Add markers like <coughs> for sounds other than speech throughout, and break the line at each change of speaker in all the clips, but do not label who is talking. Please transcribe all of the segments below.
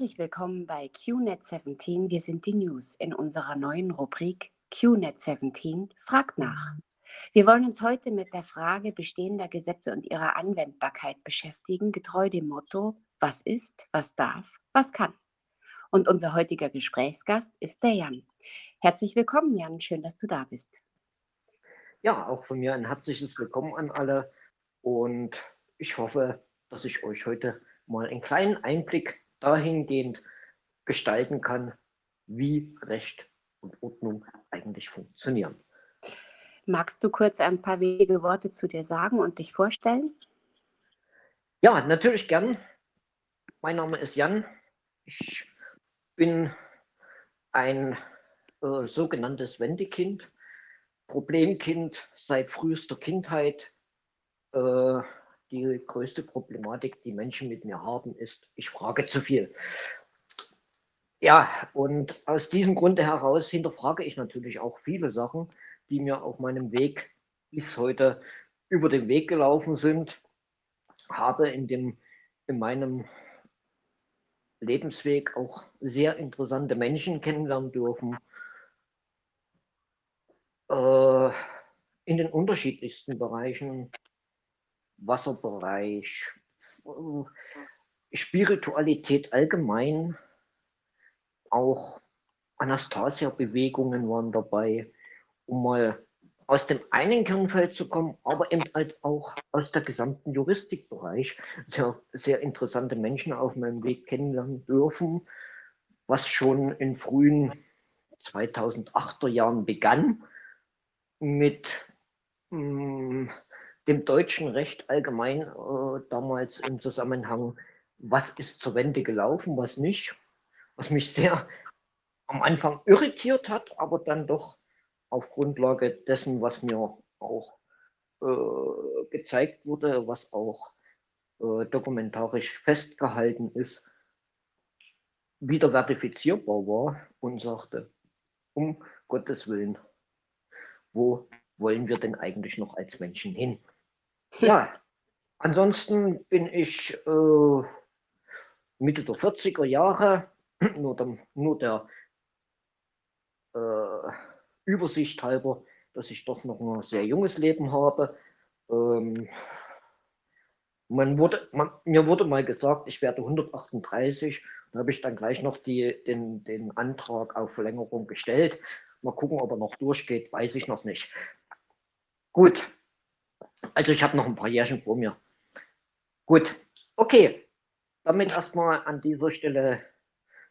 Herzlich willkommen bei QNet 17. Wir sind die News in unserer neuen Rubrik QNet 17 fragt nach. Wir wollen uns heute mit der Frage bestehender Gesetze und ihrer Anwendbarkeit beschäftigen, getreu dem Motto, was ist, was darf, was kann. Und unser heutiger Gesprächsgast ist der Jan. Herzlich willkommen, Jan. Schön, dass du da bist.
Ja, auch von mir ein herzliches Willkommen an alle. Und ich hoffe, dass ich euch heute mal einen kleinen Einblick dahingehend gestalten kann, wie Recht und Ordnung eigentlich funktionieren.
Magst du kurz ein paar wenige Worte zu dir sagen und dich vorstellen?
Ja, natürlich gern. Mein Name ist Jan. Ich bin ein äh, sogenanntes Wendekind, Problemkind seit frühester Kindheit. Äh, die größte Problematik, die Menschen mit mir haben, ist, ich frage zu viel. Ja, und aus diesem Grunde heraus hinterfrage ich natürlich auch viele Sachen, die mir auf meinem Weg bis heute über den Weg gelaufen sind. Habe in, dem, in meinem Lebensweg auch sehr interessante Menschen kennenlernen dürfen. Äh, in den unterschiedlichsten Bereichen Wasserbereich, Spiritualität allgemein, auch Anastasia-Bewegungen waren dabei, um mal aus dem einen Kernfeld zu kommen, aber eben halt auch aus der gesamten Juristikbereich. Sehr, sehr interessante Menschen auf meinem Weg kennenlernen dürfen, was schon in frühen 2008er Jahren begann mit mh, mm, dem deutschen Recht allgemein äh, damals im Zusammenhang, was ist zur Wende gelaufen, was nicht, was mich sehr am Anfang irritiert hat, aber dann doch auf Grundlage dessen, was mir auch äh, gezeigt wurde, was auch äh, dokumentarisch festgehalten ist, wieder verifizierbar war und sagte, um Gottes Willen, wo wollen wir denn eigentlich noch als Menschen hin? Ja, ansonsten bin ich äh, Mitte der 40er Jahre, <clears throat> nur der, nur der äh, Übersicht halber, dass ich doch noch ein sehr junges Leben habe. Ähm, man wurde, man, mir wurde mal gesagt, ich werde 138. Da habe ich dann gleich noch die, den, den Antrag auf Verlängerung gestellt. Mal gucken, ob er noch durchgeht, weiß ich noch nicht. Gut, also ich habe noch ein paar Jährchen vor mir. Gut, okay. Damit erstmal an dieser Stelle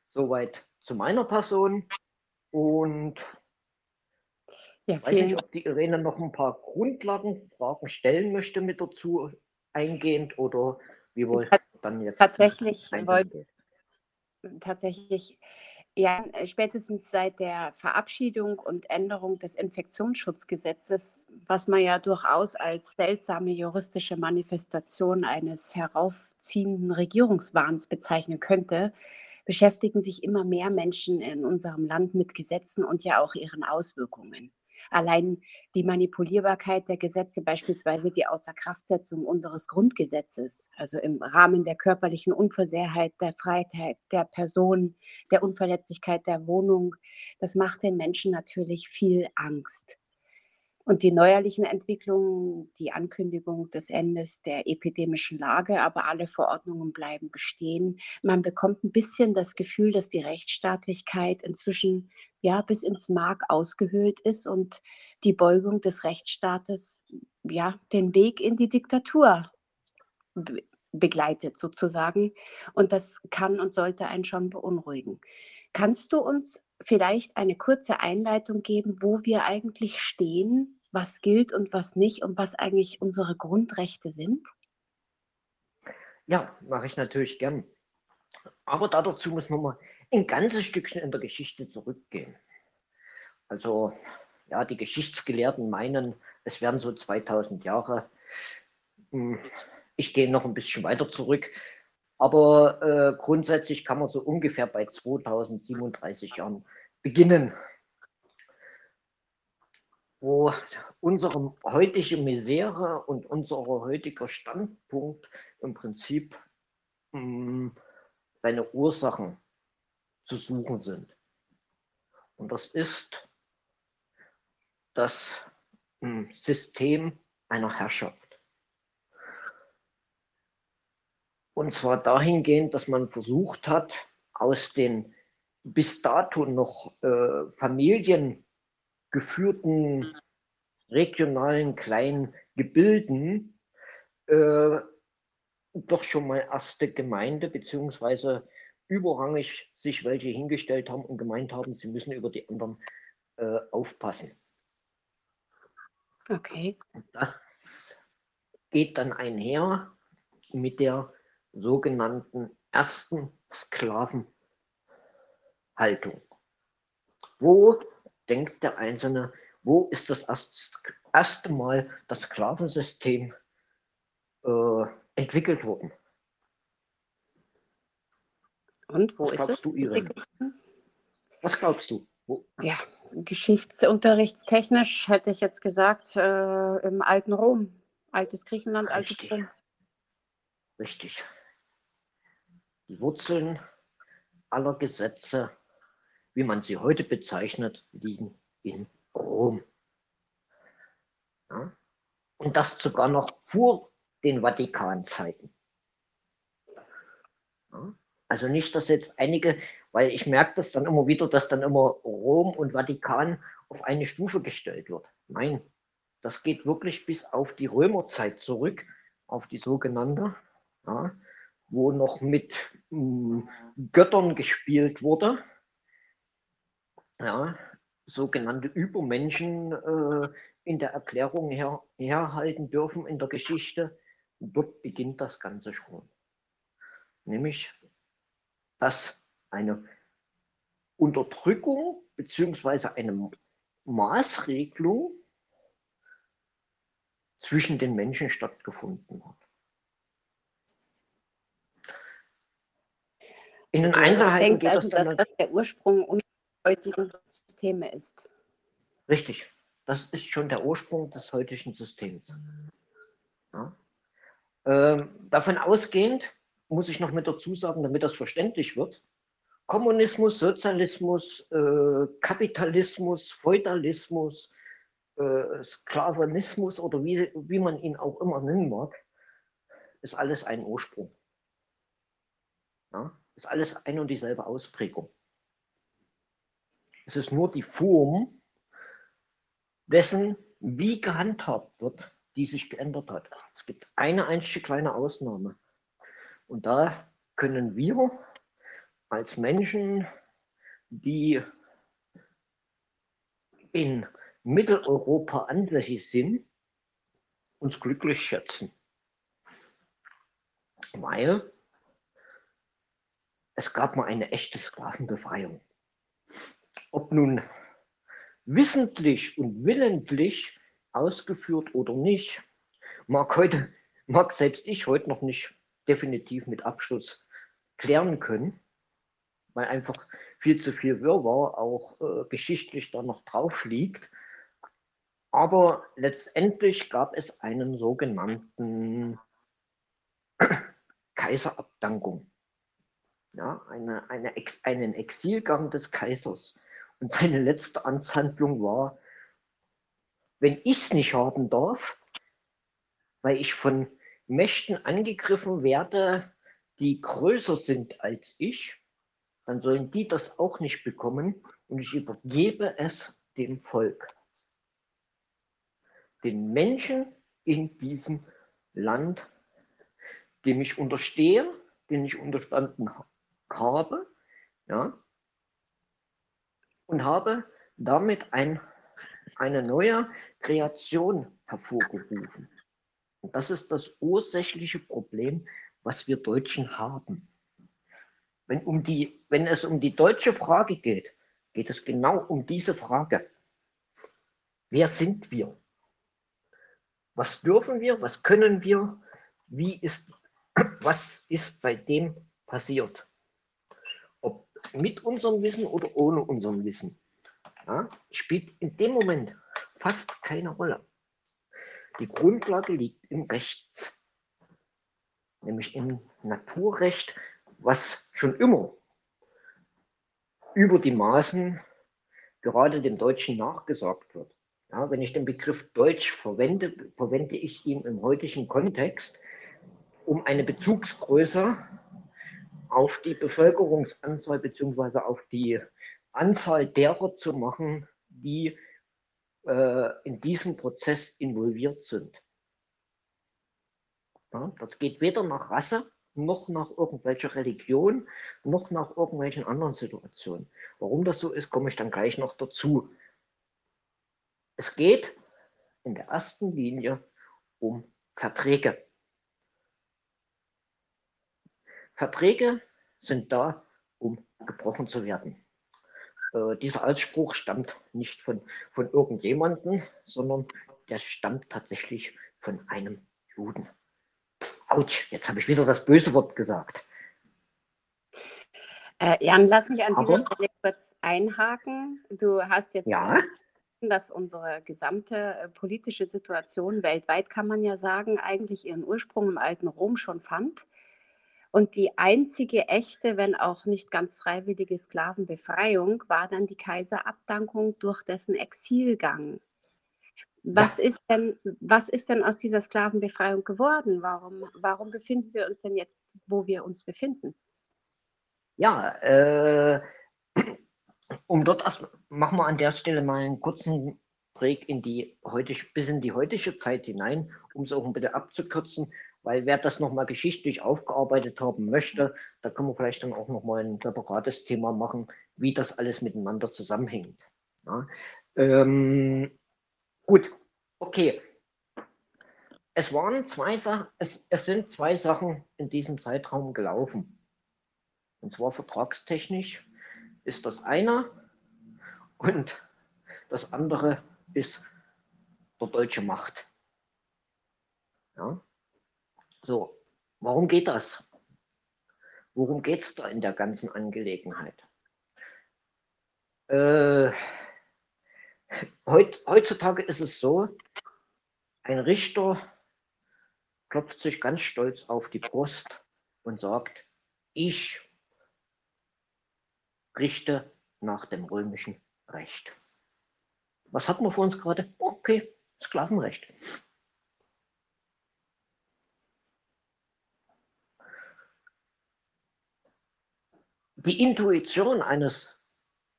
soweit zu meiner Person. Und ja, weiß nicht, ob die Irene noch ein paar Grundlagenfragen stellen möchte mit dazu eingehend oder wie wir dann jetzt.
Tatsächlich wollte tatsächlich ja, äh, spätestens seit der Verabschiedung und Änderung des Infektionsschutzgesetzes, was man ja durchaus als seltsame juristische Manifestation eines heraufziehenden Regierungswahns bezeichnen könnte, beschäftigen sich immer mehr Menschen in unserem Land mit Gesetzen und ja auch ihren Auswirkungen. Allein die Manipulierbarkeit der Gesetze, beispielsweise die Außerkraftsetzung unseres Grundgesetzes, also im Rahmen der körperlichen Unversehrtheit, der Freiheit der Person, der Unverletzlichkeit der Wohnung, das macht den Menschen natürlich viel Angst. Und die neuerlichen Entwicklungen, die Ankündigung des Endes der epidemischen Lage, aber alle Verordnungen bleiben bestehen. Man bekommt ein bisschen das Gefühl, dass die Rechtsstaatlichkeit inzwischen ja bis ins Mark ausgehöhlt ist und die Beugung des Rechtsstaates ja den Weg in die Diktatur be begleitet sozusagen. Und das kann und sollte einen schon beunruhigen. Kannst du uns vielleicht eine kurze Einleitung geben, wo wir eigentlich stehen was gilt und was nicht und was eigentlich unsere Grundrechte sind?
Ja, mache ich natürlich gern. Aber dazu muss man mal ein ganzes Stückchen in der Geschichte zurückgehen. Also, ja, die Geschichtsgelehrten meinen, es wären so 2000 Jahre. Hm, ich gehe noch ein bisschen weiter zurück. Aber äh, grundsätzlich kann man so ungefähr bei 2037 Jahren beginnen wo unsere heutige Misere und unser heutiger Standpunkt im Prinzip hm, seine Ursachen zu suchen sind. Und das ist das hm, System einer Herrschaft. Und zwar dahingehend, dass man versucht hat, aus den bis dato noch äh, familiengeführten regionalen kleinen Gebilden äh, doch schon mal erste Gemeinde beziehungsweise überrangig sich welche hingestellt haben und gemeint haben, sie müssen über die anderen äh, aufpassen.
Okay.
Das geht dann einher mit der sogenannten ersten Sklavenhaltung. Wo denkt der Einzelne, wo ist das erste Mal das Sklavensystem äh, entwickelt worden?
Und wo Was ist es?
Du, Irene? Was glaubst du? Wo?
Ja, geschichtsunterrichtstechnisch hätte ich jetzt gesagt, äh, im alten Rom. Altes Griechenland,
Richtig.
altes Rom.
Richtig. Die Wurzeln aller Gesetze, wie man sie heute bezeichnet, liegen in Rom. Ja? Und das sogar noch vor den Vatikanzeiten. Ja? Also nicht, dass jetzt einige, weil ich merke das dann immer wieder, dass dann immer Rom und Vatikan auf eine Stufe gestellt wird. Nein, das geht wirklich bis auf die Römerzeit zurück, auf die sogenannte, ja, wo noch mit mh, hm, Göttern gespielt wurde. Ja, sogenannte Übermenschen äh, in der Erklärung her, herhalten dürfen in der Geschichte. Dort beginnt das Ganze schon. Nämlich dass eine Unterdrückung bzw. eine Maßregelung zwischen den Menschen stattgefunden hat.
In den Einzelheiten du denkst also, dass das der Ursprung heutigen Systeme ist.
Richtig, das ist schon der Ursprung des heutigen Systems. Ja. Ähm, davon ausgehend muss ich noch mit dazu sagen, damit das verständlich wird. Kommunismus, Sozialismus, äh, Kapitalismus, Feudalismus, äh, Sklavenismus oder wie, wie man ihn auch immer nennen mag, ist alles ein Ursprung. Ja? Ist alles ein und dieselbe Ausprägung. Es ist nur die Form dessen, wie gehandhabt wird, die sich geändert hat. Es gibt eine einzige kleine Ausnahme. Und da können wir als Menschen, die in Mitteleuropa ansässig sind, uns glücklich schätzen. Weil es gab mal eine echte Sklavenbefreiung. Ob nun wissentlich und willentlich ausgeführt oder nicht, mag heute, mag selbst ich heute noch nicht definitiv mit Abschluss klären können, weil einfach viel zu viel Wirrwarr auch äh, geschichtlich da noch drauf liegt. Aber letztendlich gab es einen sogenannten <coughs> Kaiserabdankung. Ja, eine, eine Ex, einen Exilgang des Kaisers. Und seine letzte Amtshandlung war, wenn ich es nicht haben darf, weil ich von Mächten angegriffen werde, die größer sind als ich, dann sollen die das auch nicht bekommen und ich übergebe es dem Volk. Den Menschen in diesem Land, dem ich unterstehe, den ich unterstanden habe, ja, und habe damit ein, eine neue Kreation hervorgerufen. Und das ist das ursächliche Problem, was wir Deutschen haben. Wenn, um die, wenn es um die deutsche Frage geht, geht es genau um diese Frage. Wer sind wir? Was dürfen wir? Was können wir? Wie ist, <clears throat> was ist seitdem passiert? Mit unserem Wissen oder ohne unserem Wissen, ja, spielt in dem Moment fast keine Rolle. Die Grundlage liegt im Recht, nämlich im Naturrecht, was schon immer über die Maßen gerade dem Deutschen nachgesagt wird. Ja, wenn ich den Begriff Deutsch verwende, verwende ich ihn im heutigen Kontext, um eine Bezugsgröße auf die Bevölkerungsanzahl bzw. auf die Anzahl derer zu machen, die äh, in diesem Prozess involviert sind. Ja, das geht weder nach Rasse noch nach irgendwelcher Religion, noch nach irgendwelchen anderen Situationen. Warum das so ist, komme ich dann gleich noch dazu. Es geht in der ersten Linie um Verträge. Verträge sind da, um gebrochen zu werden. Äh, dieser Ausspruch stammt nicht von, von irgendjemandem, sondern der stammt tatsächlich von einem Juden. Autsch, jetzt habe ich wieder das böse Wort gesagt.
Äh, Jan, lass mich an Aber, dieser Stelle kurz einhaken. Du hast jetzt
ja?
dass unsere gesamte äh, politische Situation weltweit, kann man ja sagen, eigentlich ihren Ursprung im alten Rom schon fand. Und die einzige echte, wenn auch nicht ganz freiwillige Sklavenbefreiung war dann die Kaiserabdankung durch dessen Exilgang. Was, ja. ist denn, was ist denn aus dieser Sklavenbefreiung geworden? Warum, warum befinden wir uns denn jetzt, wo wir uns befinden?
Ja, äh, um dort erst, machen wir an der Stelle mal einen kurzen Break in die heutige, bis in die heutige Zeit hinein, um es auch ein bisschen abzukürzen, weil wer das nochmal geschichtlich aufgearbeitet haben möchte, da können wir vielleicht dann auch nochmal ein separates Thema machen, wie das alles miteinander zusammenhängt. Ja. Ähm, Gut, okay. Es waren zwei Sachen, es, es sind zwei Sachen in diesem Zeitraum gelaufen. Und zwar vertragstechnisch ist das eine und das andere ist der deutsche Macht. Ja? So, warum geht das? Worum geht es da in der ganzen Angelegenheit? Äh, Heut, heutzutage ist es so, ein Richter klopft sich ganz stolz auf die Brust und sagt, ich richte nach dem römischen Recht. Was hatten wir vor uns gerade? Okay, Sklavenrecht. Die Intuition eines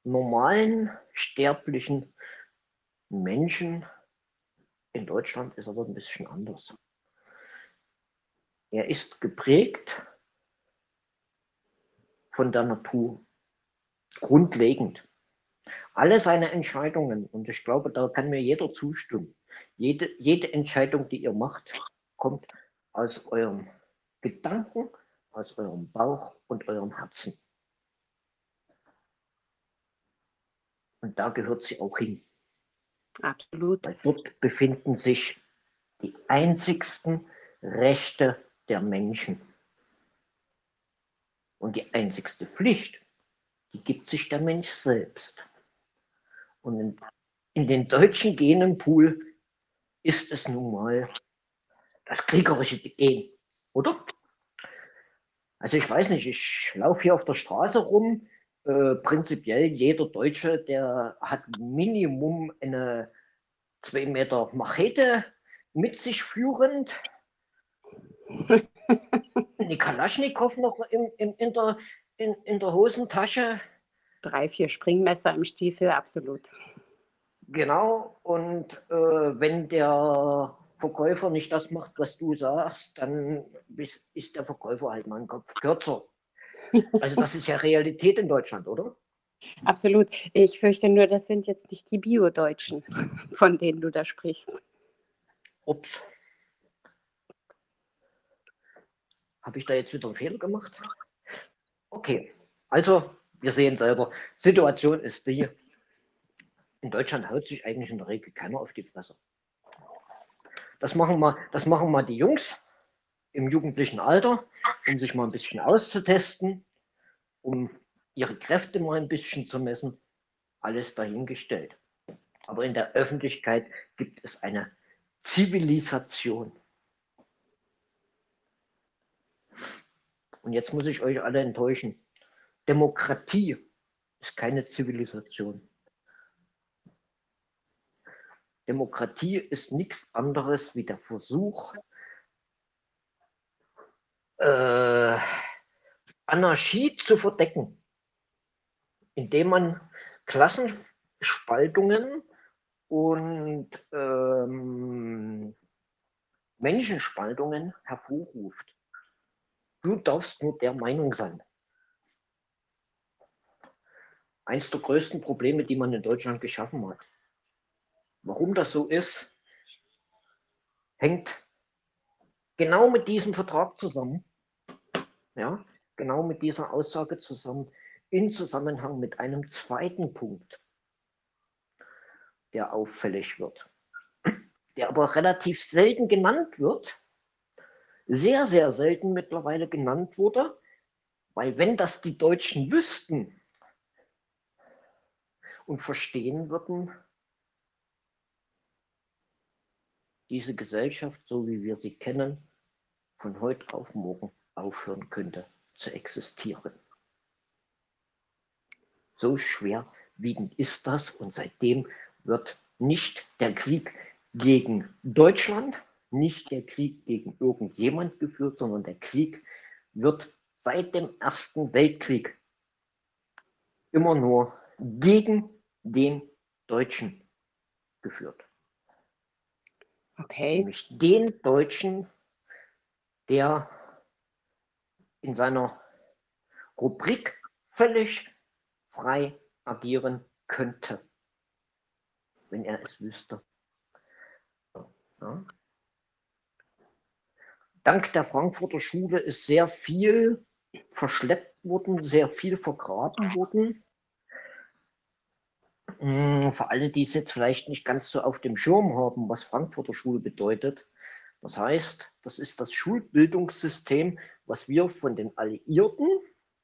normalen sterblichen Menschen in Deutschland ist aber ein bisschen anders. Er ist geprägt von der Natur, grundlegend. Alle seine Entscheidungen, und ich glaube, da kann mir jeder zustimmen, jede, jede Entscheidung, die ihr macht, kommt aus eurem Gedanken, aus eurem Bauch und eurem Herzen. Und da gehört sie auch hin.
Absolut.
Weil dort befinden sich die einzigsten Rechte der Menschen. Und die einzigste Pflicht, die gibt sich der Mensch selbst. Und in, in den deutschen Genenpool ist es nun mal das kriegerische Gen, oder? Also ich weiß nicht, ich laufe hier auf der Straße rum, äh, prinzipiell jeder Deutsche, der hat Minimum eine 2 Meter Machete mit sich führend. <laughs> Die Kalaschnikow noch im, im, in, der, in, in der Hosentasche.
Drei, vier Springmesser im Stiefel, absolut.
Genau, und äh, wenn der Verkäufer nicht das macht, was du sagst, dann ist, ist der Verkäufer halt mal ein Kopf kürzer. <laughs> Also das ist ja Realität in Deutschland, oder?
Absolut. Ich fürchte nur, das sind jetzt nicht die Bio-Deutschen, <laughs> von denen du da sprichst.
Ups. Habe ich da jetzt wieder einen Fehler gemacht? Okay, also wir sehen selber, Situation ist die, in Deutschland haut sich eigentlich in der Regel keiner auf die Fresse. Das machen mal, das machen mal die Jungs im jugendlichen Alter, um sich mal ein bisschen auszutesten, um ihre Kräfte mal ein bisschen zu messen. Alles dahingestellt. Aber in der Öffentlichkeit gibt es eine Zivilisation. Und jetzt muss ich euch alle enttäuschen. Demokratie ist keine Zivilisation. Demokratie ist nichts anderes wie der Versuch, äh, Anarchie zu verdecken, indem man Klassenspaltungen und ähm, Menschenspaltungen hervorruft. Du darfst nur der Meinung sein. Eins der größten Probleme, die man in Deutschland geschaffen hat. Warum das so ist, hängt genau mit diesem Vertrag zusammen. Ja, genau mit dieser Aussage zusammen, in Zusammenhang mit einem zweiten Punkt, der auffällig wird, der aber relativ selten genannt wird, sehr, sehr selten mittlerweile genannt wurde, weil wenn das die Deutschen wüssten und verstehen würden, diese Gesellschaft, so wie wir sie kennen, von heute auf morgen aufhören könnte zu existieren. So schwerwiegend ist das und seitdem wird nicht der Krieg gegen Deutschland, nicht der Krieg gegen irgendjemand geführt, sondern der Krieg wird seit dem Ersten Weltkrieg immer nur gegen den Deutschen geführt.
Okay.
Nämlich den Deutschen, der in seiner Rubrik völlig frei agieren könnte, wenn er es wüsste. Ja. Dank der Frankfurter Schule ist sehr viel verschleppt worden, sehr viel vergraben worden. Hm, für alle, die es jetzt vielleicht nicht ganz so auf dem Schirm haben, was Frankfurter Schule bedeutet. Das heißt, das ist das Schulbildungssystem, was wir von den Alliierten,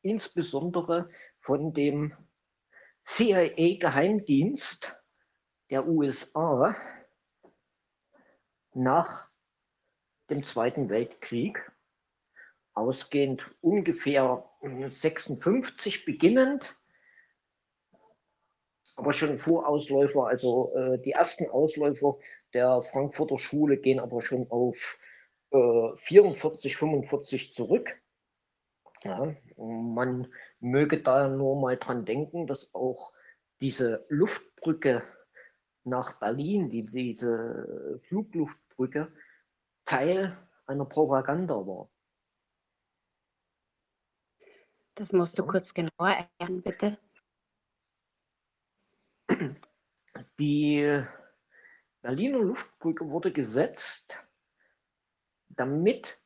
insbesondere von dem CIA-Geheimdienst der USA nach dem Zweiten Weltkrieg, ausgehend ungefähr 56 beginnend, aber schon Vorausläufer, also äh, die ersten Ausläufer der Frankfurter Schule gehen aber schon auf äh, 44, 45 zurück. Ja, man möge da nur mal dran denken, dass auch diese Luftbrücke nach Berlin, die, diese Flugluftbrücke, Teil einer Propaganda war.
Das musst du ja. kurz genauer erklären, bitte.
Die Berliner Luftbrücke wurde gesetzt, damit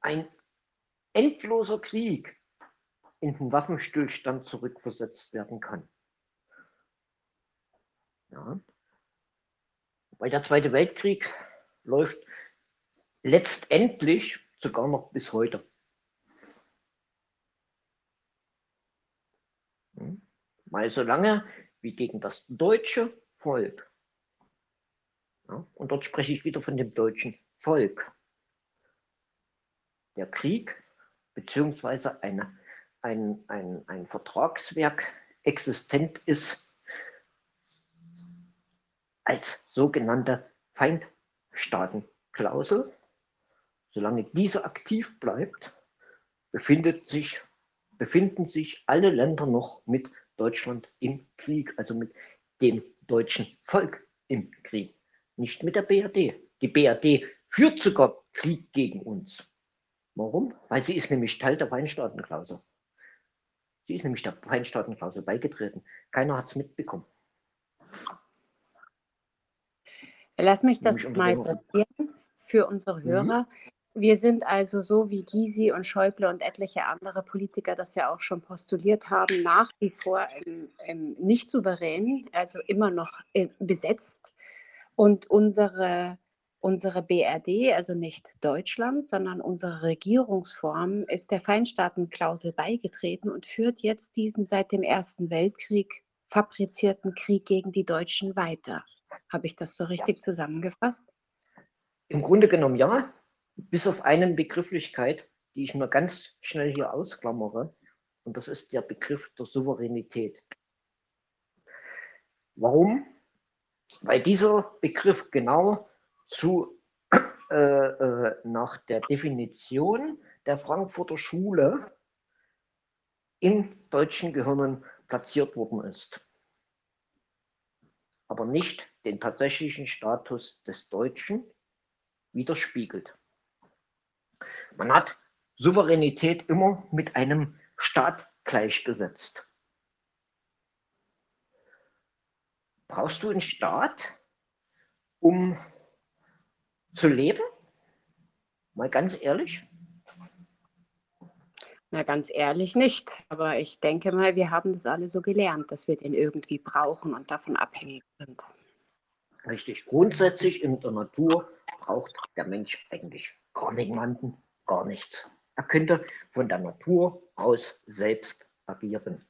ein endloser Krieg in den Waffenstillstand zurückversetzt werden kann. Ja. Weil der Zweite Weltkrieg läuft letztendlich sogar noch bis heute. Hm. Weil solange wie gegen das deutsche Volk, ja, und dort spreche ich wieder von dem deutschen Volk, der Krieg beziehungsweise eine, ein, ein, ein Vertragswerk existent ist als sogenannte Feindstaatenklausel. Solange diese aktiv bleibt, befindet sich, befinden sich alle Länder noch mit Deutschland im Krieg, also mit dem deutschen Volk im Krieg, nicht mit der BRD. Die BRD führt sogar Krieg gegen uns. Warum? Weil sie ist nämlich Teil der Weinstaatenklausel. Sie ist nämlich der Weinstaatenklausel beigetreten. Keiner hat es mitbekommen.
Lass mich das mal sortieren für unsere mhm. Hörer. Mhm. Wir sind also so, wie Gysi und Schäuble und etliche andere Politiker das ja auch schon postuliert haben, nach wie vor im, im nicht souverän, also immer noch äh, besetzt. Und unsere Unsere BRD, also nicht Deutschland, sondern unsere Regierungsform, ist der Feinstaatenklausel beigetreten und führt jetzt diesen seit dem Ersten Weltkrieg fabrizierten Krieg gegen die Deutschen weiter. Habe ich das so richtig zusammengefasst?
Im Grunde genommen ja, bis auf eine Begrifflichkeit, die ich nur ganz schnell hier ausklammere. Und das ist der Begriff der Souveränität. Warum? Weil dieser Begriff genau zu, <clears throat> äh, äh, nach der Definition der Frankfurter Schule in deutschen Gehirnen platziert worden ist, aber nicht den tatsächlichen Status des Deutschen widerspiegelt. Man hat Souveränität immer mit einem Staat gleichgesetzt. Brauchst du einen Staat, um zu leben? Mal ganz ehrlich.
Na, ganz ehrlich nicht. Aber ich denke mal, wir haben das alle so gelernt, dass wir den irgendwie brauchen und davon abhängig sind.
Richtig. Grundsätzlich in der Natur braucht der Mensch eigentlich gar niemanden, gar nichts. Er könnte von der Natur aus selbst agieren.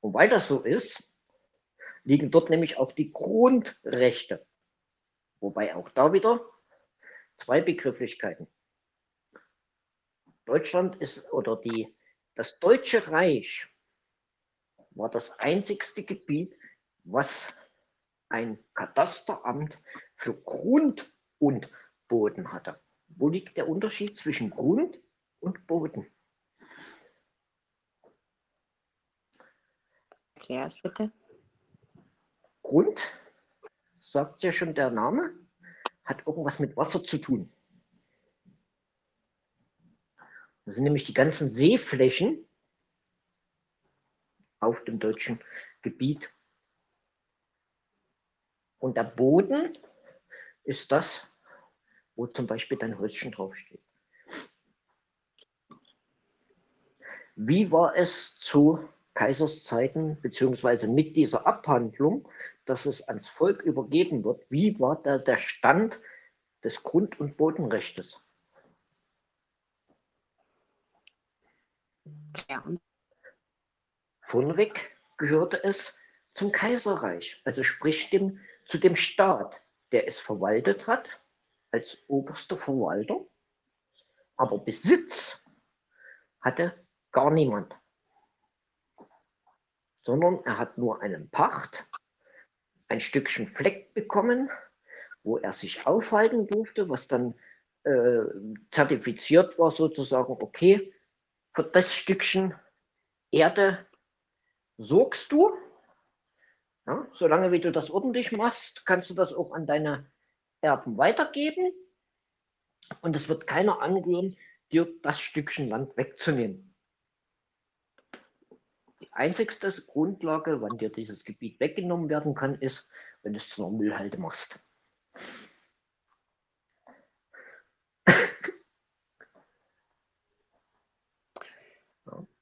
Und weil das so ist, liegen dort nämlich auch die Grundrechte. Wobei auch da wieder zwei Begrifflichkeiten. Deutschland ist oder die, das Deutsche Reich war das einzigste Gebiet, was ein Kadasteramt für Grund und Boden hatte. Wo liegt der Unterschied zwischen Grund und Boden?
Erklär es bitte.
Grund, sagt ja schon der Name, hat irgendwas mit Wasser zu tun. Das sind nämlich die ganzen Seeflächen auf dem deutschen Gebiet. Und der Boden ist das, wo zum Beispiel dein Häuschen draufsteht. Wie war es zu Kaisers Zeiten, beziehungsweise mit dieser Abhandlung, dass es ans Volk übergeben wird? Wie war da der Stand des Grund- und Bodenrechtes?
Ja.
Vorneweg gehörte es zum Kaiserreich, also sprich dem, zu dem Staat, der es verwaltet hat, als oberster Verwalter. Aber Besitz hatte gar niemand, sondern er hat nur einen Pacht, ein Stückchen Fleck bekommen, wo er sich aufhalten durfte, was dann äh, zertifiziert war, sozusagen, okay, für das Stückchen Erde sorgst du. Ja, solange wie du das ordentlich machst, kannst du das auch an deine Erben weitergeben. Und es wird keiner anrühren, dir das Stückchen Land wegzunehmen. Die einzigste Grundlage, wann dir dieses Gebiet weggenommen werden kann, ist, wenn du es zu einer Müllhalde machst.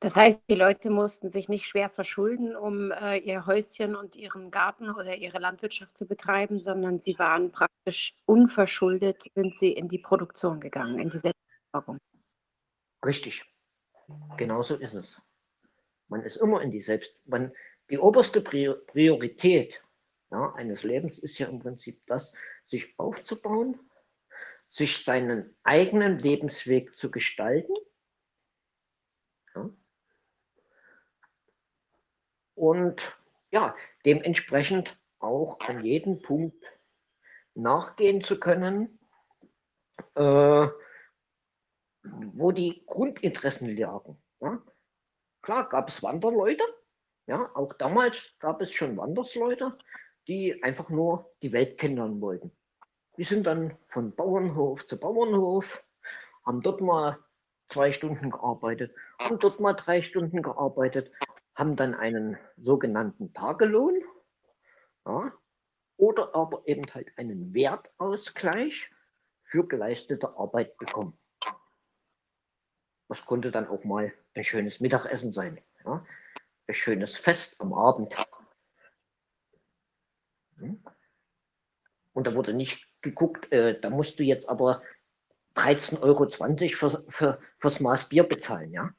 Das heißt, die Leute mussten sich nicht schwer verschulden, um äh, ihr Häuschen und ihren Garten oder ihre Landwirtschaft zu betreiben, sondern sie waren praktisch unverschuldet, sind sie in die Produktion gegangen, in die Selbstversorgung.
Richtig. Genauso ist es. Man ist immer in die Selbst. Man, die oberste Priorität ja, eines Lebens ist ja im Prinzip das, sich aufzubauen, sich seinen eigenen Lebensweg zu gestalten. Ja, und ja, dementsprechend auch an jedem Punkt nachgehen zu können, äh, wo die Grundinteressen lagen. Ja. Klar gab es Wanderleute, ja, auch damals gab es schon Wandersleute, die einfach nur die Welt kennenlernen wollten. Die sind dann von Bauernhof zu Bauernhof, haben dort mal zwei Stunden gearbeitet, haben dort mal drei Stunden gearbeitet, haben dann einen sogenannten Tagelohn ja, oder aber eben halt einen Wertausgleich für geleistete Arbeit bekommen. Das konnte dann auch mal ein schönes Mittagessen sein, ja, ein schönes Fest am Abend. Hm? Und da wurde nicht geguckt, äh, da musst du jetzt aber 13,20 Euro für, für, fürs Maß Bier bezahlen, ja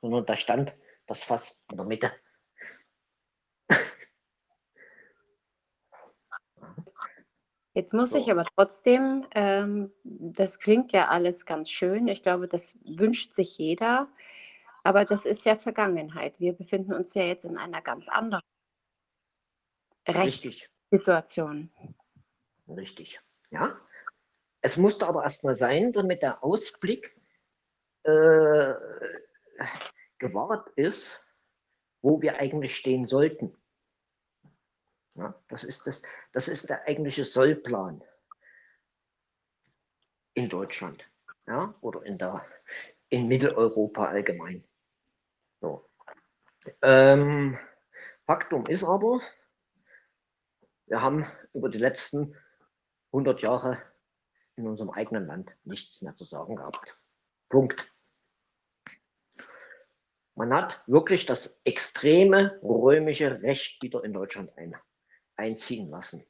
sondern da stand das Fass in der Mitte.
Jetzt muss ich aber trotzdem, ähm, das klingt ja alles ganz schön. Ich glaube, das wünscht sich jeder. Aber das ist ja Vergangenheit. Wir befinden uns ja jetzt in einer ganz anderen
Richtig. Richtig. Ja. Es musste aber erstmal sein, damit der Ausblick äh, gewahrt ist, wo wir eigentlich stehen sollten. Ja, das, ist das, das ist der eigentliche Sollplan in Deutschland ja, oder in, der, in Mitteleuropa allgemein. So. Ähm, Faktum ist aber, wir haben über die letzten 100 Jahre in unserem eigenen Land nichts mehr zu sagen gehabt. Punkt. Man hat wirklich das extreme römische Recht wieder in Deutschland ein, einziehen lassen.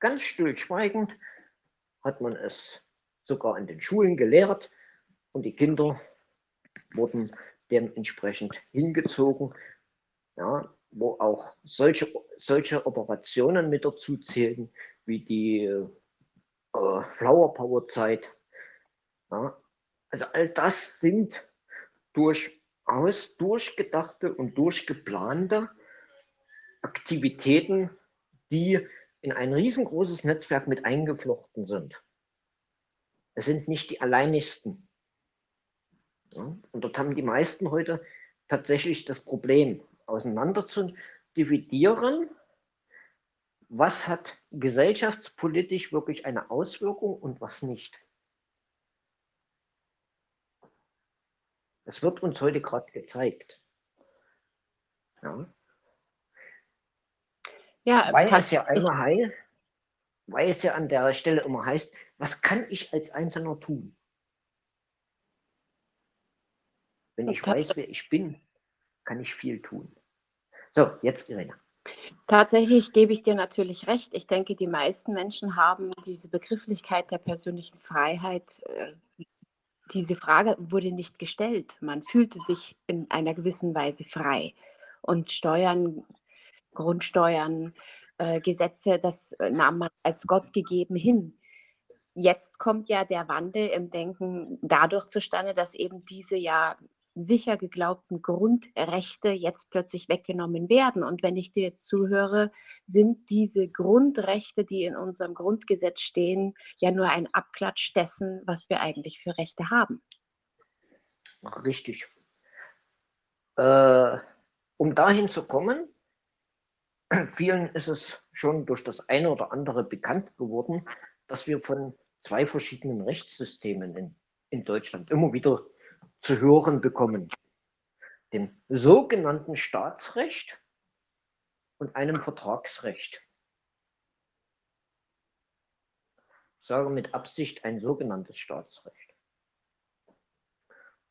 Ganz stillschweigend hat man es sogar in den Schulen gelehrt und die Kinder wurden dementsprechend hingezogen, ja, wo auch solche, solche Operationen mit dazu zählen, wie die äh, Flower Power Zeit. Ja. Also all das sind durchaus durchgedachte und durchgeplante Aktivitäten, die in ein riesengroßes Netzwerk mit eingeflochten sind. Es sind nicht die alleinigsten. Ja, und dort haben die meisten heute tatsächlich das Problem, auseinander zu dividieren, was hat gesellschaftspolitisch wirklich eine Auswirkung und was nicht. Das wird uns heute gerade gezeigt. Ja. Ja, weil es ja immer heißt, weil es ja an der Stelle immer heißt, was kann ich als Einzelner tun? Wenn ich weiß, wer ich bin, kann ich viel tun. So, jetzt Irene.
Tatsächlich gebe ich dir natürlich recht. Ich denke, die meisten Menschen haben diese Begrifflichkeit der persönlichen Freiheit. Äh, diese Frage wurde nicht gestellt. Man fühlte sich in einer gewissen Weise frei. Und Steuern, Grundsteuern, äh, Gesetze, das äh, nahm man als Gott gegeben hin. Jetzt kommt ja der Wandel im Denken dadurch zustande, dass eben diese ja sicher geglaubten Grundrechte jetzt plötzlich weggenommen werden. Und wenn ich dir jetzt zuhöre, sind diese Grundrechte, die in unserem Grundgesetz stehen, ja nur ein Abklatsch dessen, was wir eigentlich für Rechte haben.
Richtig. Äh, um dahin zu kommen, vielen ist es schon durch das eine oder andere bekannt geworden, dass wir von zwei verschiedenen Rechtssystemen in, in Deutschland immer wieder zu hören bekommen. Dem sogenannten Staatsrecht und einem Vertragsrecht. Ich sage mit Absicht ein sogenanntes Staatsrecht.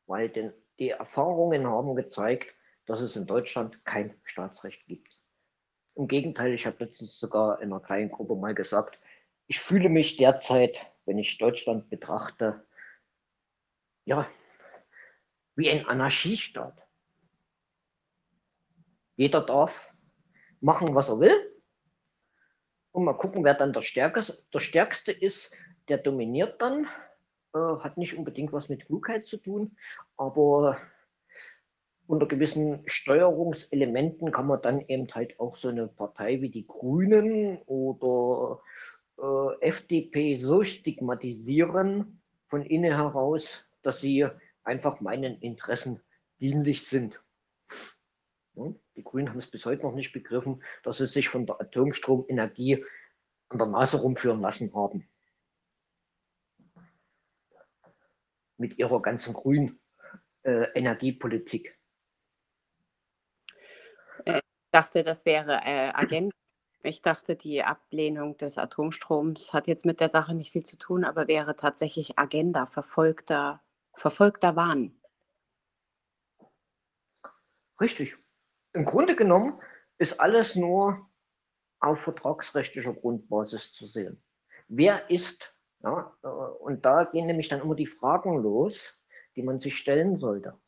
Weil denn die Erfahrungen haben gezeigt, dass es in Deutschland kein Staatsrecht gibt. Im Gegenteil, ich habe letztens sogar in einer kleinen Gruppe mal gesagt, ich fühle mich derzeit, wenn ich Deutschland betrachte, ja, wie ein Anarchiestaat. Jeder darf machen, was er will. Und mal gucken, wer dann der Stärkste, der Stärkste ist. Der dominiert dann. Äh, hat nicht unbedingt was mit Klugheit zu tun, aber unter gewissen Steuerungselementen kann man dann eben halt auch so eine Partei wie die Grünen oder äh, FDP so stigmatisieren von innen heraus, dass sie einfach meinen Interessen dienlich sind. Die Grünen haben es bis heute noch nicht begriffen, dass sie sich von der Atomstromenergie an der Nase rumführen lassen haben. Mit ihrer ganzen grünen äh, Energiepolitik.
Äh, ich dachte, das wäre äh, Agenda. Ich dachte, die Ablehnung des Atomstroms hat jetzt mit der Sache nicht viel zu tun, aber wäre tatsächlich Agenda, verfolgter verfolgter Wahn.
Richtig. Im Grunde genommen ist alles nur auf vertragsrechtlicher Grundbasis zu sehen. Wer ist, ja, äh, und da gehen nämlich dann immer die Fragen los, die man sich stellen sollte.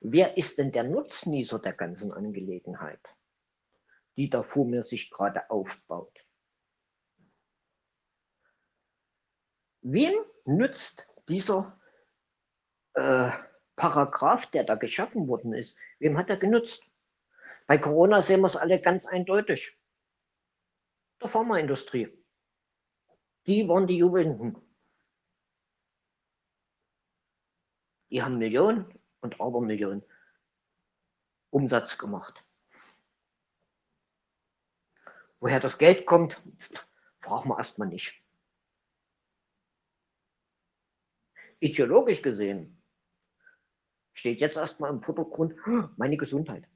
Wer ist denn der Nutznießer der ganzen Angelegenheit, die da vor mir sich gerade aufbaut? wem nützt dieser äh, Paragraph, der da geschaffen worden ist, wem hat er genutzt? Bei Corona sehen wir es alle ganz eindeutig. Der Pharmaindustrie. Die waren die Jubelnden. Die haben Millionen und Abermillionen Umsatz gemacht. Woher das Geld kommt, fragen wir erstmal nicht. Ideologisch gesehen steht jetzt erstmal im Vordergrund meine Gesundheit.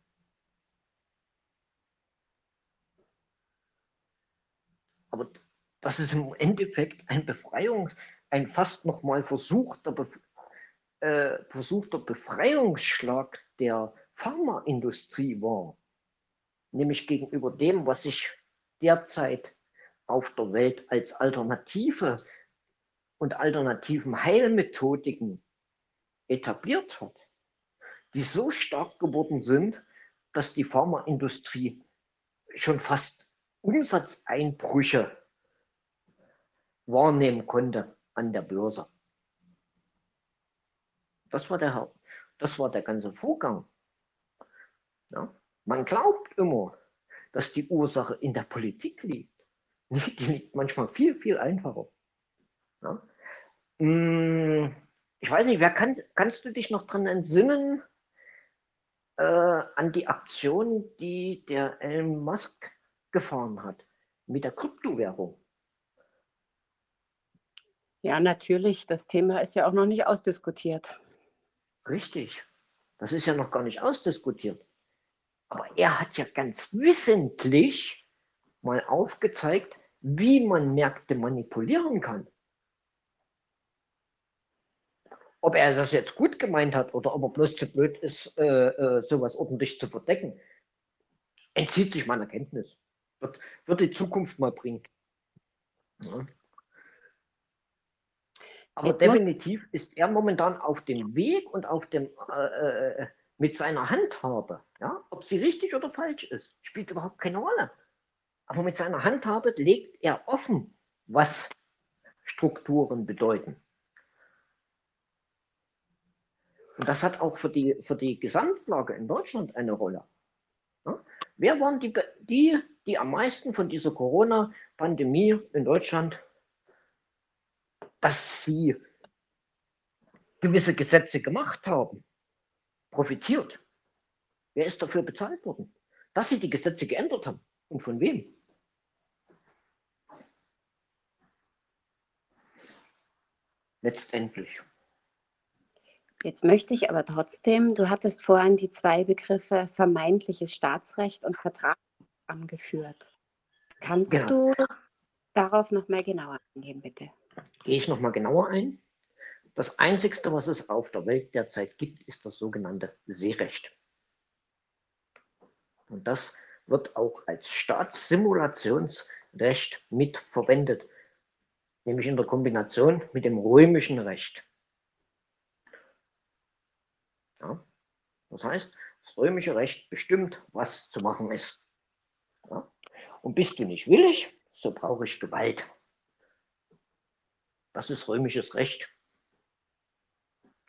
Aber das ist im Endeffekt ein Befreiungs-, ein fast nochmal versuchter, Be äh, versuchter Befreiungsschlag der Pharmaindustrie war. Nämlich gegenüber dem, was sich derzeit auf der Welt als Alternative und alternativen Heilmethodiken etabliert hat, die so stark geworden sind, dass die Pharmaindustrie schon fast Umsatzeinbrüche wahrnehmen konnte an der Börse. Das war der, das war der ganze Vorgang. Ja? Man glaubt immer, dass die Ursache in der Politik liegt. <laughs> Die liegt manchmal viel, viel einfacher. Ja? Hm, ich weiß nicht, wer kann, kannst du dich noch daran entsinnen, äh, an die Aktion, die der Elon Musk gefahren hat mit der Kryptowährung?
Ja, natürlich. Das Thema ist ja auch noch nicht ausdiskutiert.
Richtig. Das ist ja noch gar nicht ausdiskutiert. Aber er hat ja ganz wissentlich mal aufgezeigt, wie man Märkte manipulieren kann. Ob er das jetzt gut gemeint hat oder ob er bloß zu blöd ist, äh, äh, sowas ordentlich zu verdecken, entzieht sich meiner Kenntnis. Wird, wird die Zukunft mal bringen. Ja. Aber jetzt definitiv ist er momentan auf dem Weg und auf dem äh, äh mit seiner Handhabe, ja, ob sie richtig oder falsch ist, spielt überhaupt keine Rolle. Aber mit seiner Handhabe legt er offen, was Strukturen bedeuten. Und das hat auch für die, für die Gesamtlage in Deutschland eine Rolle. Ja? Wer waren die, die, die am meisten von dieser Corona-Pandemie in Deutschland, dass sie gewisse Gesetze gemacht haben? Profitiert? Wer ist dafür bezahlt worden? Dass sie die Gesetze geändert haben. Und von wem? Letztendlich.
Jetzt möchte ich aber trotzdem, du hattest vorhin die zwei Begriffe vermeintliches Staatsrecht und Vertrag angeführt. Kannst genau. du darauf noch mal genauer eingehen, bitte?
Gehe ich noch mal genauer ein? Das Einzigste, was es auf der Welt derzeit gibt, ist das sogenannte Seerecht. Und das wird auch als Staatssimulationsrecht mitverwendet, nämlich in der Kombination mit dem römischen Recht. Ja, das heißt, das römische Recht bestimmt, was zu machen ist. Ja, und bist du nicht willig, so brauche ich Gewalt. Das ist römisches Recht.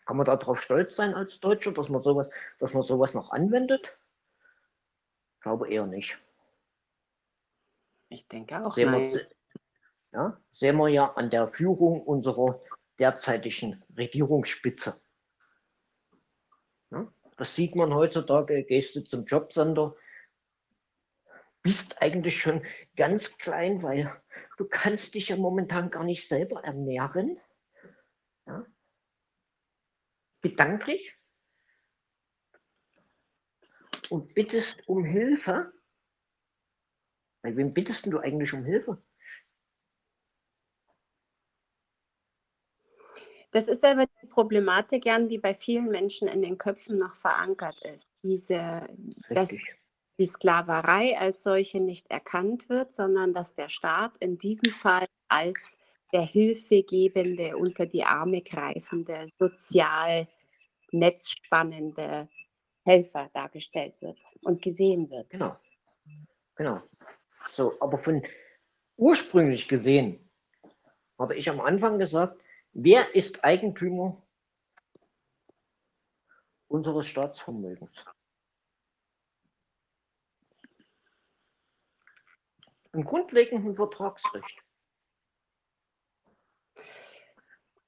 Kann man darauf stolz sein als Deutscher, dass man sowas, dass man sowas noch anwendet? Ich glaube eher nicht.
Ich denke auch
sehen nein. Wir, ja, sehen wir ja an der Führung unserer derzeitigen Regierungsspitze. Ja, das sieht man heutzutage, gehst du zum Jobcenter, bist eigentlich schon ganz klein, weil du kannst dich ja momentan gar nicht selber ernähren. Gedanklich und bittest um Hilfe. Bei wem bittest du eigentlich um Hilfe?
Das ist aber die Problematik, Jan, die bei vielen Menschen in den Köpfen noch verankert ist. Diese, dass die Sklaverei als solche nicht erkannt wird, sondern dass der Staat in diesem Fall als der Hilfegebende, unter die Arme greifende, sozial netzspannende Helfer dargestellt wird und gesehen wird.
Genau. Genau. So, aber von ursprünglich gesehen habe ich am Anfang gesagt, wer ist Eigentümer unseres Staatsvermögens? Im grundlegenden Vertragsrecht.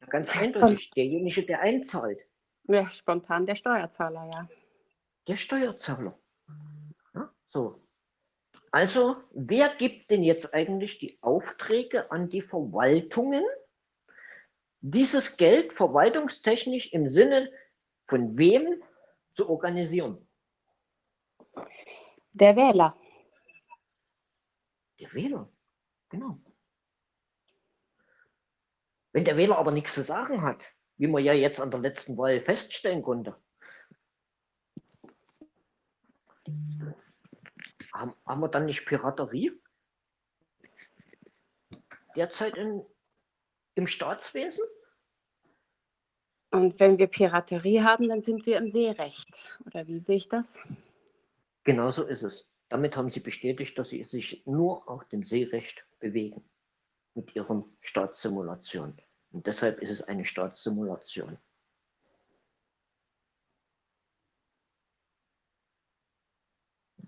Ganz eindeutig, derjenige, der einzahlt.
Ja, spontan der Steuerzahler, ja.
Der Steuerzahler. Ja, so. Also, wer gibt denn jetzt eigentlich die Aufträge an die Verwaltungen, dieses Geld verwaltungstechnisch im Sinne von wem zu organisieren?
Der Wähler.
Der Wähler, genau. Wenn der Wähler aber nichts zu sagen hat, wie man ja jetzt an der letzten Wahl feststellen konnte, haben, haben wir dann nicht Piraterie? Derzeit in, im Staatswesen?
Und wenn wir Piraterie haben, dann sind wir im Seerecht. Oder wie sehe ich das?
Genauso ist es. Damit haben sie bestätigt, dass sie sich nur auf dem Seerecht bewegen mit ihren Staatssimulationen. Und deshalb ist es eine Staatssimulation.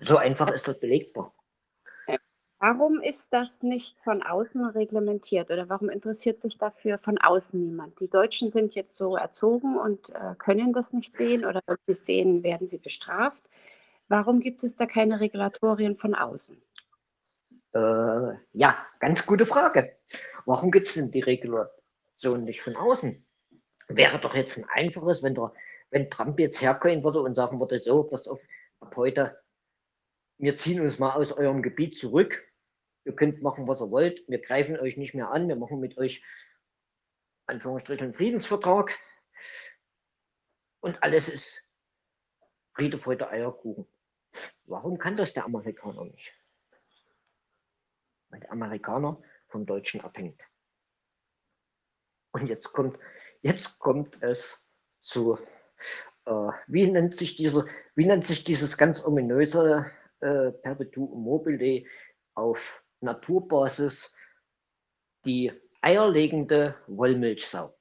So einfach ist das belegbar.
Warum ist das nicht von außen reglementiert oder warum interessiert sich dafür von außen niemand? Die Deutschen sind jetzt so erzogen und äh, können das nicht sehen oder wenn sie es sehen, werden sie bestraft. Warum gibt es da keine Regulatorien von außen?
Äh, ja, ganz gute Frage. Warum gibt es denn die Regulation nicht von außen? Wäre doch jetzt ein einfaches, wenn, der, wenn Trump jetzt herkommen würde und sagen würde, so, passt auf, ab heute, wir ziehen uns mal aus eurem Gebiet zurück. Ihr könnt machen, was ihr wollt. Wir greifen euch nicht mehr an. Wir machen mit euch, Anführungsstrichen, einen Friedensvertrag. Und alles ist Friede, Freude, Eierkuchen. Warum kann das der Amerikaner nicht? Weil der Amerikaner vom Deutschen abhängt. Und jetzt kommt, jetzt kommt es zu, äh, wie nennt sich diese, wie nennt sich dieses ganz ominöse äh, Perpetuum mobile auf Naturbasis, die eierlegende Wollmilchsau.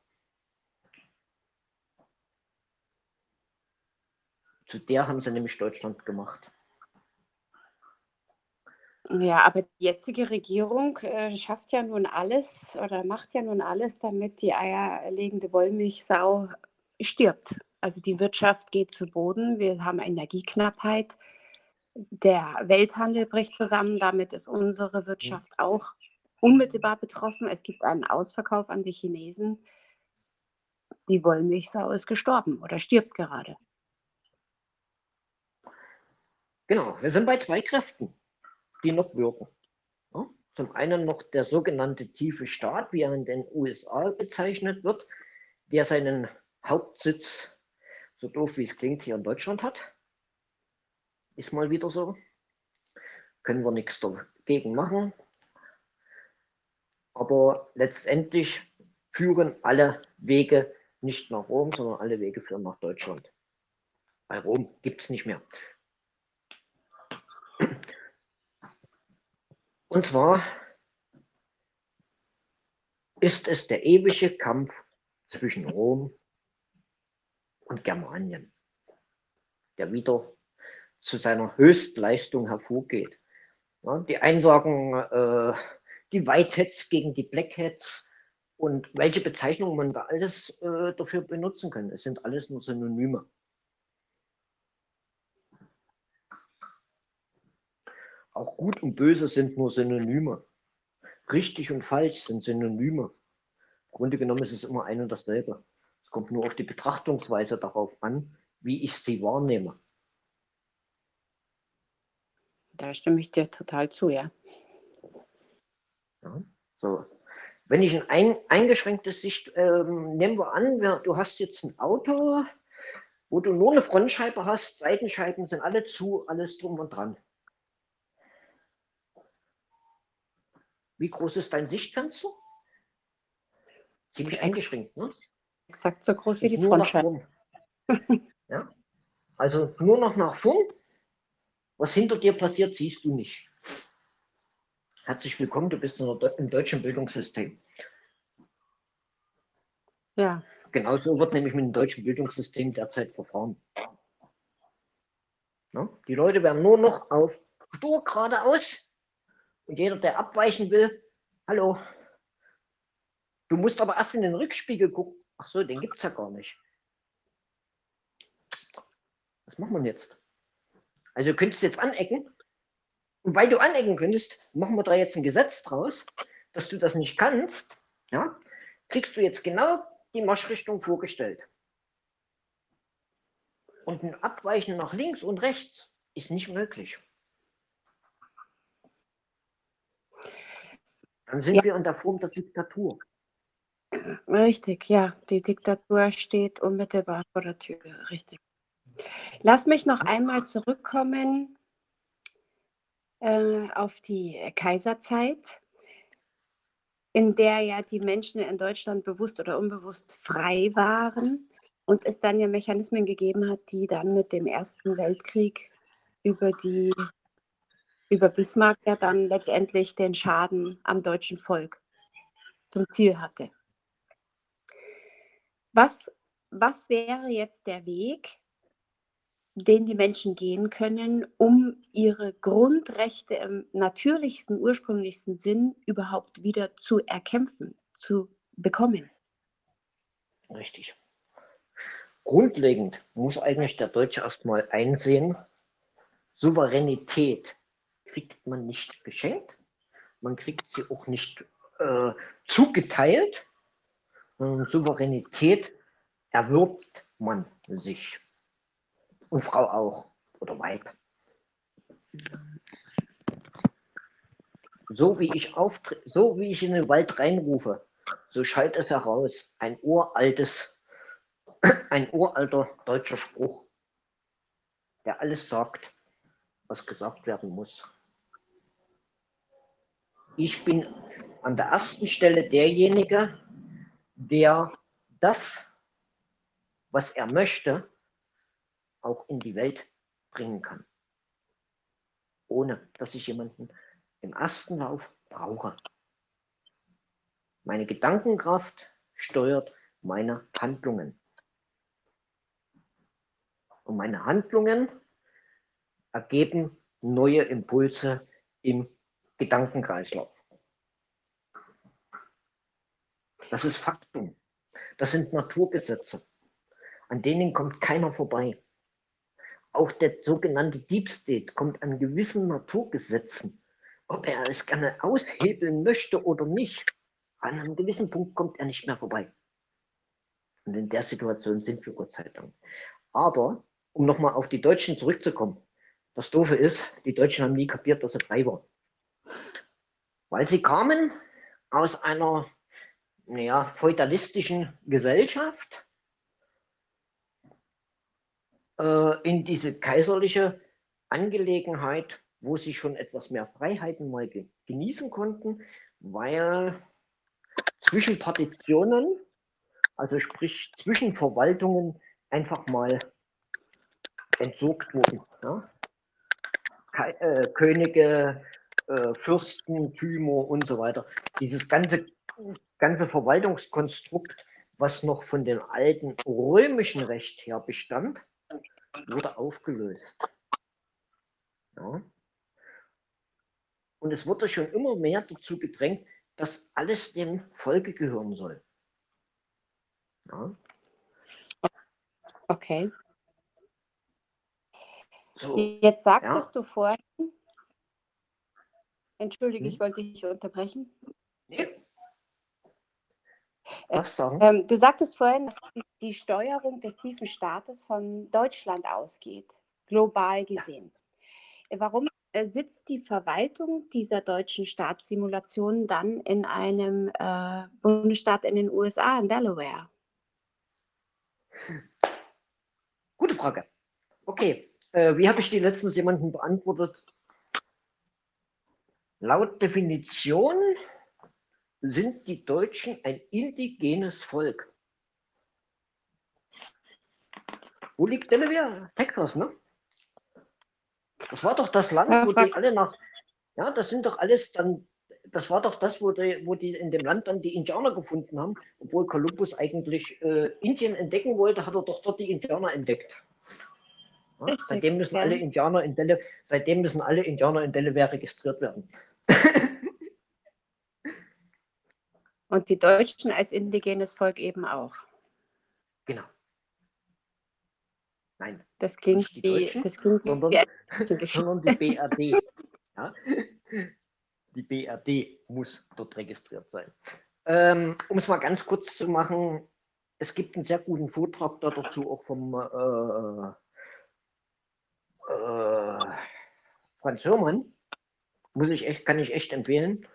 Zu der haben sie nämlich Deutschland gemacht.
Ja, aber die jetzige Regierung äh, schafft ja nun alles oder macht ja nun alles, damit die eierlegende Wollmilchsau stirbt. Also die Wirtschaft geht zu Boden, wir haben Energieknappheit, der Welthandel bricht zusammen, damit ist unsere Wirtschaft auch unmittelbar betroffen. Es gibt einen Ausverkauf an die Chinesen. Die Wollmilchsau ist gestorben oder stirbt gerade.
Genau, wir sind bei zwei Kräften, die noch wirken. Ja, zum einen noch der sogenannte tiefe Staat, wie er in den USA bezeichnet wird, der seinen Hauptsitz, so doof wie es klingt, hier in Deutschland hat. Ist mal wieder so. Können wir nichts dagegen machen. Aber letztendlich führen alle Wege nicht nach Rom, sondern alle Wege führen nach Deutschland. Bei Rom gibt es nicht mehr. Und zwar ist es der ewige Kampf zwischen Rom und Germanien, der wieder zu seiner Höchstleistung hervorgeht. Ja, die einen sagen, äh, die Whiteheads gegen die Blackheads und welche Bezeichnungen man da alles äh, dafür benutzen kann. Es sind alles nur Synonyme. Auch gut und böse sind nur Synonyme. Richtig und falsch sind Synonyme. Im Grunde genommen ist es immer ein und dasselbe. Es kommt nur auf die Betrachtungsweise darauf an, wie ich sie wahrnehme.
Da stimme ich dir total zu, ja.
ja so. Wenn ich ein, ein eingeschränktes Sicht, ähm, nehmen wir an, du hast jetzt ein Auto, wo du nur eine Frontscheibe hast, Seitenscheiben sind alle zu, alles drum und dran. Wie groß ist dein Sichtfenster? Ziemlich eingeschränkt, ne?
Exakt so groß wie die Frontscheibe. <laughs>
ja? Also nur noch nach vorn. Was hinter dir passiert, siehst du nicht. Herzlich willkommen, du bist im deutschen Bildungssystem. Ja. Genauso wird nämlich mit dem deutschen Bildungssystem derzeit verfahren. Ja? Die Leute werden nur noch auf stur geradeaus und jeder, der abweichen will, hallo, du musst aber erst in den Rückspiegel gucken. Ach so, den gibt es ja gar nicht. Was macht man jetzt? Also du könntest jetzt anecken. Und weil du anecken könntest, machen wir da jetzt ein Gesetz draus, dass du das nicht kannst. Ja, kriegst du jetzt genau die Marschrichtung vorgestellt. Und ein Abweichen nach links und rechts ist nicht möglich. Dann sind ja. wir in der Form der Diktatur.
Richtig, ja. Die Diktatur steht unmittelbar vor der Tür. Richtig. Lass mich noch einmal zurückkommen äh, auf die Kaiserzeit, in der ja die Menschen in Deutschland bewusst oder unbewusst frei waren und es dann ja Mechanismen gegeben hat, die dann mit dem Ersten Weltkrieg über die über Bismarck ja dann letztendlich den Schaden am deutschen Volk zum Ziel hatte. Was, was wäre jetzt der Weg, den die Menschen gehen können, um ihre Grundrechte im natürlichsten, ursprünglichsten Sinn überhaupt wieder zu erkämpfen, zu bekommen?
Richtig. Grundlegend muss eigentlich der Deutsche erstmal einsehen, Souveränität kriegt man nicht geschenkt, man kriegt sie auch nicht äh, zugeteilt. Ähm, Souveränität erwirbt man sich. Und Frau auch oder Weib. So wie ich so wie ich in den Wald reinrufe, so schallt es heraus. Ein uraltes, <clears throat> ein uralter deutscher Spruch, der alles sagt, was gesagt werden muss. Ich bin an der ersten Stelle derjenige, der das, was er möchte, auch in die Welt bringen kann. Ohne dass ich jemanden im ersten Lauf brauche. Meine Gedankenkraft steuert meine Handlungen. Und meine Handlungen ergeben neue Impulse im Gedankenkreislauf. Das ist Faktum. Das sind Naturgesetze. An denen kommt keiner vorbei. Auch der sogenannte Deep State kommt an gewissen Naturgesetzen, ob er es gerne aushebeln möchte oder nicht. An einem gewissen Punkt kommt er nicht mehr vorbei. Und in der Situation sind wir Gott sei Dank. Aber, um nochmal auf die Deutschen zurückzukommen, das Doofe ist, die Deutschen haben nie kapiert, dass sie frei waren. Weil sie kamen aus einer naja, feudalistischen Gesellschaft äh, in diese kaiserliche Angelegenheit, wo sie schon etwas mehr Freiheiten mal ge genießen konnten, weil zwischen Partitionen, also sprich zwischen Verwaltungen, einfach mal entsorgt wurden. Ja? Äh, Könige, äh, Fürstentümer und so weiter. Dieses ganze, ganze Verwaltungskonstrukt, was noch von dem alten römischen Recht her bestand, wurde aufgelöst. Ja. Und es wurde schon immer mehr dazu gedrängt, dass alles dem Volke gehören soll.
Ja. Okay. So, Jetzt sagtest ja. du vorhin, Entschuldige, hm? ich wollte dich unterbrechen. Nee. Äh, Was sagen? Ähm, du sagtest vorhin, dass die Steuerung des tiefen Staates von Deutschland ausgeht, global gesehen. Ja. Äh, warum äh, sitzt die Verwaltung dieser deutschen Staatssimulation dann in einem äh, Bundesstaat in den USA, in Delaware?
Gute Frage. Okay, äh, wie habe ich die letztens jemanden beantwortet? Laut Definition sind die Deutschen ein indigenes Volk. Wo liegt Delaware? Texas, ne? Das war doch das Land, wo die alle nach. Ja, das sind doch alles dann das war doch das, wo die, wo die in dem Land dann die Indianer gefunden haben. Obwohl Kolumbus eigentlich äh, Indien entdecken wollte, hat er doch dort die Indianer entdeckt. Ja, seitdem müssen alle Indianer in Dele, seitdem müssen alle Indianer in Delaware registriert werden. <laughs>
Und die Deutschen als indigenes Volk eben auch.
Genau. Nein,
Das klingt
die
wie,
Deutschen,
das klingt
sondern-
wie
sondern die BRD. <laughs> ja? Die BRD muss dort registriert sein. Ähm, um es mal ganz kurz zu machen, es gibt einen sehr guten Vortrag da dazu auch vom äh, äh, Franz Hörmann. Muss ich echt, kann ich echt empfehlen.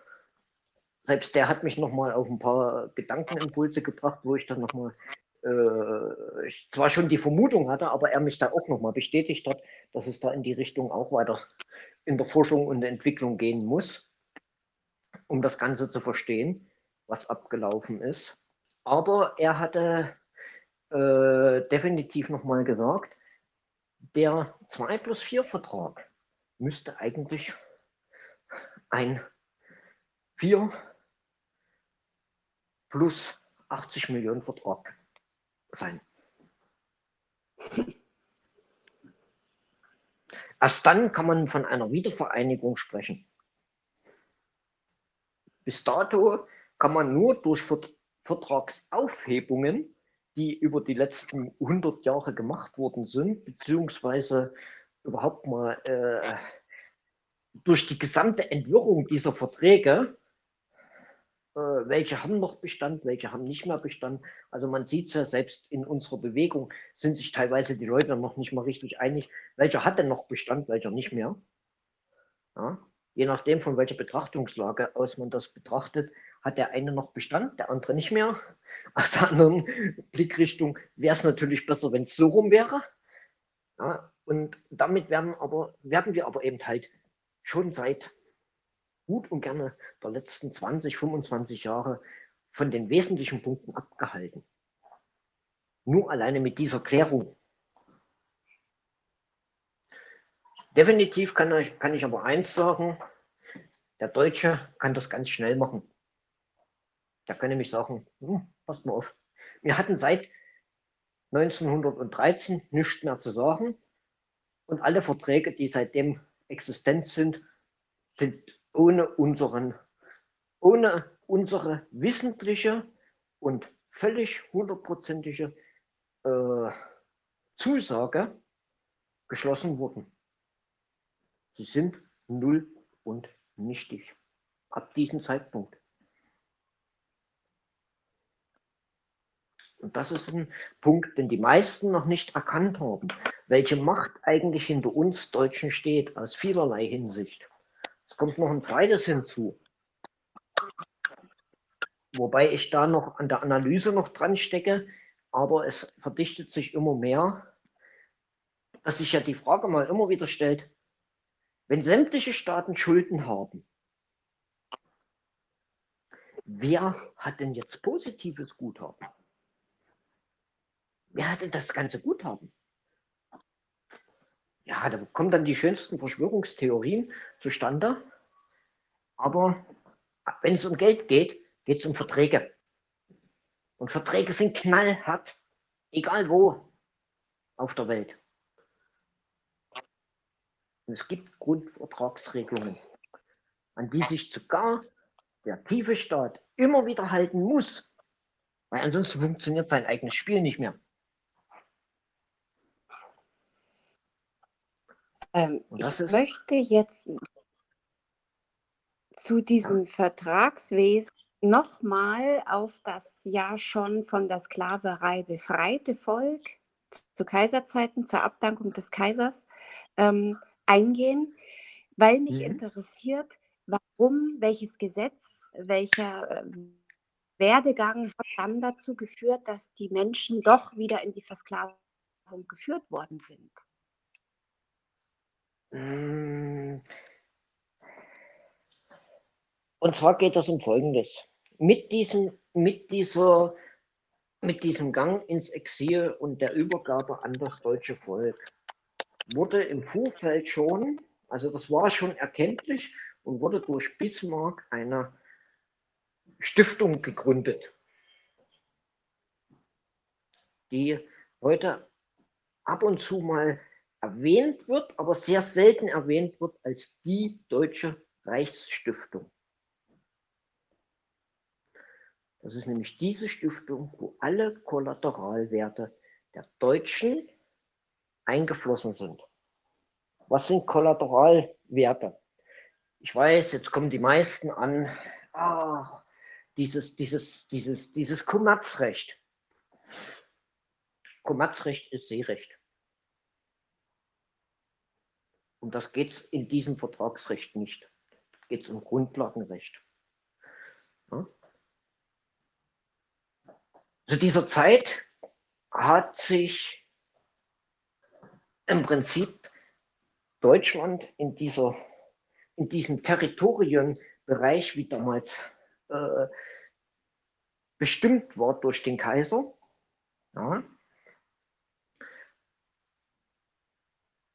Selbst der hat mich nochmal auf ein paar Gedankenimpulse gebracht, wo ich dann nochmal äh, ich zwar schon die Vermutung hatte, aber er mich da auch nochmal bestätigt hat, dass es da in die Richtung auch weiter in der Forschung und der Entwicklung gehen muss, um das Ganze zu verstehen, was abgelaufen ist. Aber er hatte äh, definitiv nochmal gesagt, der 2 plus 4 Vertrag müsste eigentlich ein 4 plus 80 Millionen Vertrag sein. <laughs> Erst dann kann man von einer Wiedervereinigung sprechen. Bis dato kann man nur durch Vert- Vertragsaufhebungen, die über die letzten 100 Jahre gemacht worden sind, beziehungsweise überhaupt mal äh, durch die gesamte Entwirrung dieser Verträge, äh, welche haben noch Bestand, welche haben nicht mehr Bestand. Also man sieht es ja selbst in unserer Bewegung, sind sich teilweise die Leute noch nicht mal richtig einig, welcher hat denn noch Bestand, welcher nicht mehr. Ja? Je nachdem, von welcher Betrachtungslage aus man das betrachtet, hat der eine noch Bestand, der andere nicht mehr. Aus der anderen Blickrichtung wäre es natürlich besser, wenn es so rum wäre. Ja? Und damit werden, aber, werden wir aber eben halt schon seit gut und gerne der letzten 20, 25 Jahre von den wesentlichen Punkten abgehalten. Nur alleine mit dieser Klärung. Definitiv kann ich, kann ich aber eins sagen, der Deutsche kann das ganz schnell machen. Der kann nämlich sagen, hm, passt mal auf, wir hatten seit 1913 nichts mehr zu sagen und alle Verträge, die seitdem existent sind, sind ohne unseren, ohne unsere wissentliche und völlig hundertprozentige äh, Zusage geschlossen worden. Sie sind null und nichtig. Ab diesem Zeitpunkt. Und das ist ein Punkt, den die meisten noch nicht erkannt haben, welche Macht eigentlich hinter uns Deutschen steht, aus vielerlei Hinsicht. Es kommt noch ein zweites hinzu. Wobei ich da noch an der Analyse noch dran stecke, aber es verdichtet sich immer mehr, dass sich ja die Frage mal immer wieder stellt, wenn sämtliche Staaten Schulden haben, wer hat denn jetzt positives Guthaben? Wer hat denn das ganze Guthaben? Ja, da kommen dann die schönsten Verschwörungstheorien zustande. Aber wenn es um Geld geht, geht es um Verträge. Und Verträge sind knallhart, egal wo auf der Welt. Und es gibt Grundvertragsregelungen, an die sich sogar der tiefe Staat immer wieder halten muss, weil ansonsten funktioniert sein eigenes Spiel nicht mehr.
Ähm, ich
ist-
möchte jetzt zu diesem Vertragswesen nochmal auf das ja schon von der Sklaverei befreite Volk zu Kaiserzeiten, zur Abdankung des Kaisers ähm, eingehen, weil mich
Mhm.
interessiert, warum, welches Gesetz, welcher ähm, Werdegang hat dann dazu geführt, dass die Menschen doch wieder in die Versklavung geführt worden sind.
Mm. Und zwar geht es um Folgendes. Mit diesem, mit dieser, mit diesem Gang ins Exil und der Übergabe an das deutsche Volk wurde im Vorfeld schon, also das war schon erkenntlich und wurde durch Bismarck eine Stiftung gegründet, die heute ab und zu mal erwähnt wird, aber sehr selten erwähnt wird als die Deutsche Reichsstiftung. Das ist nämlich diese Stiftung, wo alle Kollateralwerte der Deutschen eingeflossen sind. Was sind Kollateralwerte? Ich weiß, jetzt kommen die meisten an, ach, dieses, dieses, dieses, dieses Kommerzrecht. Kommerzrecht ist Seerecht. Um das geht es in diesem Vertragsrecht nicht. Geht es um Grundlagenrecht. Ja? Zu dieser Zeit hat sich im Prinzip Deutschland in, dieser, in diesem Territorienbereich, wie damals äh, bestimmt war durch den Kaiser, ja,